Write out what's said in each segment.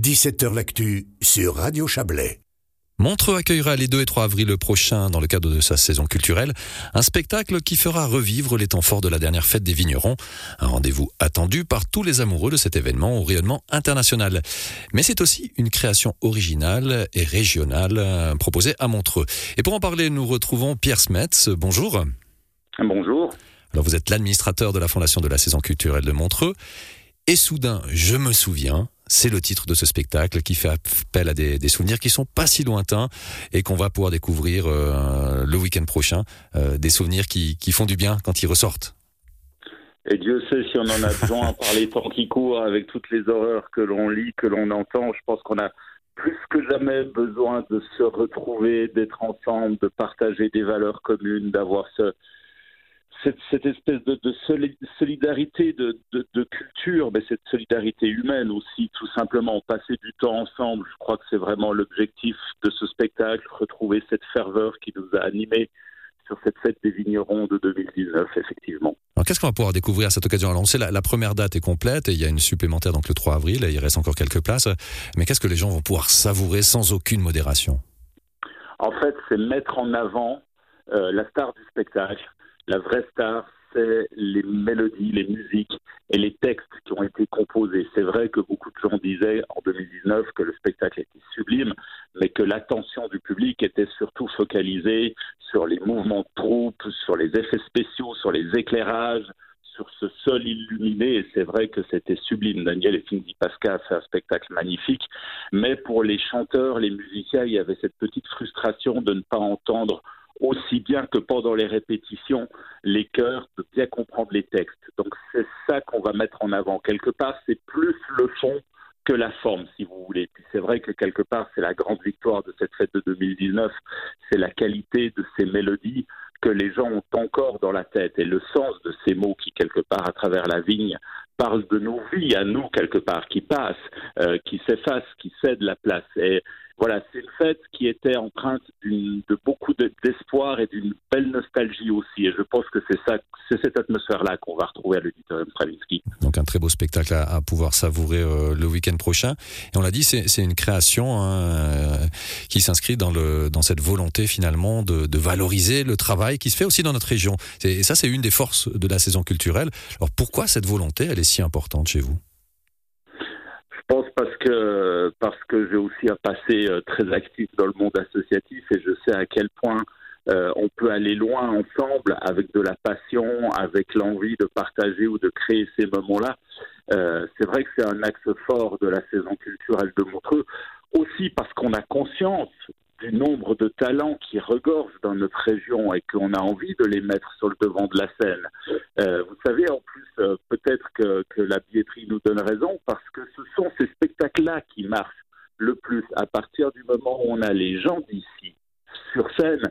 17h L'actu sur Radio Chablais. Montreux accueillera les 2 et 3 avril prochain, dans le cadre de sa saison culturelle, un spectacle qui fera revivre les temps forts de la dernière fête des vignerons. Un rendez-vous attendu par tous les amoureux de cet événement au rayonnement international. Mais c'est aussi une création originale et régionale euh, proposée à Montreux. Et pour en parler, nous retrouvons Pierre Smets. Bonjour. Bonjour. Alors vous êtes l'administrateur de la Fondation de la saison culturelle de Montreux. Et soudain, je me souviens, c'est le titre de ce spectacle qui fait appel à des, souvenirs qui sont pas si lointains et qu'on va pouvoir découvrir euh, le week-end prochain. Euh, des souvenirs qui, font du bien quand ils ressortent. Et Dieu sait si on en a besoin par les temps qui courent, avec toutes les horreurs que l'on lit, que l'on entend. Je pense qu'on a plus que jamais besoin de se retrouver, d'être ensemble, de partager des valeurs communes, d'avoir ce, cette, espèce de, solidarité de, culture, mais cette solidarité humaine aussi, tout simplement, passer du temps ensemble, je crois que c'est vraiment l'objectif de ce spectacle, retrouver cette ferveur qui nous a animés sur cette fête des vignerons de 2019, effectivement. Alors qu'est-ce qu'on va pouvoir découvrir à cette occasion? Alors on sait la, la première date est complète et il y a une supplémentaire donc le 3 avril, et il reste encore quelques places, mais qu'est-ce que les gens vont pouvoir savourer sans aucune modération? En fait, c'est mettre en avant euh, la star du spectacle, la vraie star, c'est les mélodies, les musiques et les textes qui ont été composés. C'est vrai que beaucoup de gens disaient en 2019 que le spectacle était sublime, mais que l'attention du public était surtout focalisée sur les mouvements de troupes, sur les effets spéciaux, sur les éclairages, sur ce sol illuminé, et c'est vrai que c'était sublime. Daniel et Cindy Pascal a fait un spectacle magnifique, mais pour les chanteurs, les musiciens, il y avait cette petite frustration de ne pas entendre aussi bien que pendant les répétitions, les chœurs, de bien comprendre les textes. Donc c'est ça qu'on va mettre en avant. Quelque part, c'est plus le fond que la forme, si vous voulez. Puis c'est vrai que quelque part, c'est la grande victoire de cette fête de 2019, c'est la qualité de ces mélodies que les gens ont encore dans la tête et le sens de ces mots qui, quelque part, à travers la vigne, parlent de nos vies, à nous, quelque part, qui passent, euh, qui s'effacent, qui cèdent la place. Et voilà, c'est une fête qui était empreinte de beaucoup d'espoir et d'une belle nostalgie aussi. Et je pense que c'est ça, c'est cette atmosphère-là qu'on va retrouver à l'auditorium Stravinsky. Donc un très beau spectacle à, pouvoir savourer euh, le week-end prochain. Et on l'a dit, c'est une création hein, euh, qui s'inscrit dans, le, cette volonté finalement de, valoriser le travail qui se fait aussi dans notre région. Et ça, c'est une des forces de la saison culturelle. Alors pourquoi cette volonté, si importante chez vous? Je pense parce que parce que j'ai aussi un passé euh, très actif dans le monde associatif et je sais à quel point euh, on peut aller loin ensemble avec de la passion, avec l'envie de partager ou de créer ces moments-là. Euh, c'est vrai que c'est un axe fort de la saison culturelle de Montreux, aussi parce qu'on a conscience du nombre de talents qui regorgent dans notre région et qu'on a envie de les mettre sur le devant de la scène. Euh, vous savez, en plus, euh, peut-être que, que, la billetterie nous donne raison parce que ce sont ces spectacles-là qui marchent le plus. À partir du moment où on a les gens d'ici sur scène,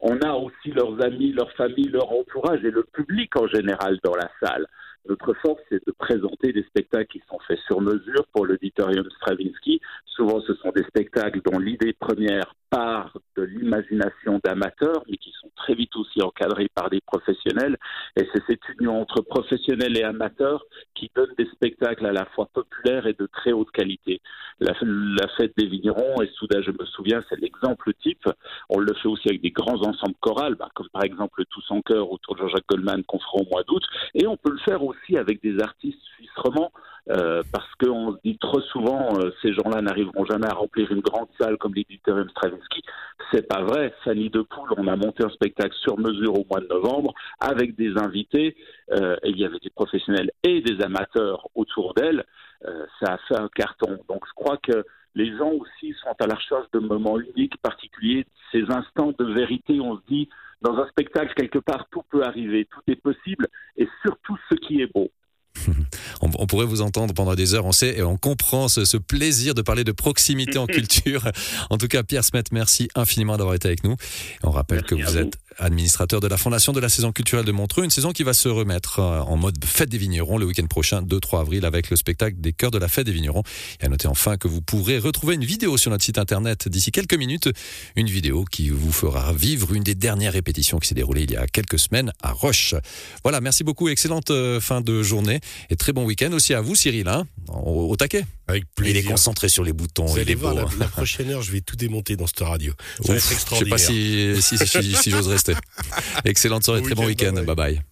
on a aussi leurs amis, leurs familles, leur entourage et le public en général dans la salle. Notre force, c'est de présenter des spectacles qui sont faits sur mesure pour l'auditorium Stravinsky. Souvent, ce sont des spectacles dont l'idée première part de l'imagination d'amateurs, mais qui sont très vite aussi encadrés par des professionnels. Et c'est cette union entre professionnels et amateurs qui donne des spectacles à la fois populaires et de très haute qualité. La, fête des vignerons, et soudain je me souviens, c'est l'exemple type. On le fait aussi avec des grands ensembles chorales, bah, comme par exemple Tous en chœur autour de Jean-Jacques Goldman qu'on fera au mois d'août. Et on peut le faire aussi avec des artistes suisses euh, parce qu'on se dit trop souvent, euh, ces gens-là n'arriveront jamais à remplir une grande salle comme l'Auditorium Stravinsky. C'est pas vrai. Fanny de Poule, on a monté un spectacle sur mesure au mois de novembre avec des invités. Euh, et il y avait des professionnels et des amateurs autour d'elle. ça a fait un carton. Donc je crois que les gens aussi sont à la recherche de moments uniques, particuliers, ces instants de vérité. On se dit, dans un spectacle, quelque part, tout peut arriver, tout est possible, et surtout ce qui est beau. on, pourrait vous entendre pendant des heures, on sait et on comprend ce, plaisir de parler de proximité en culture. En tout cas, Pierre Smet, merci infiniment d'avoir été avec nous. On rappelle que vous, êtes administrateur de la Fondation de la saison culturelle de Montreux, une saison qui va se remettre euh, en mode fête des vignerons le week-end prochain, 2-3 avril, avec le spectacle des chœurs de la fête des vignerons. Et à noter enfin que vous pourrez retrouver une vidéo sur notre site internet d'ici quelques minutes, une vidéo qui vous fera vivre une des dernières répétitions qui s'est déroulée il y a quelques semaines à Roche. Voilà, merci beaucoup, excellente euh, fin de journée. Et très bon week-end aussi à vous, Cyril, hein, au, au taquet. Avec Il est plaisir. concentré sur les boutons. Vous allez voir, la, la prochaine heure, je vais tout démonter dans cette radio. Ça va Ouf, être je sais pas extraordinaire. si, si, si, si j'ose rester. Excellente soirée, Bon très bon week-end, week-end. bye bye bye.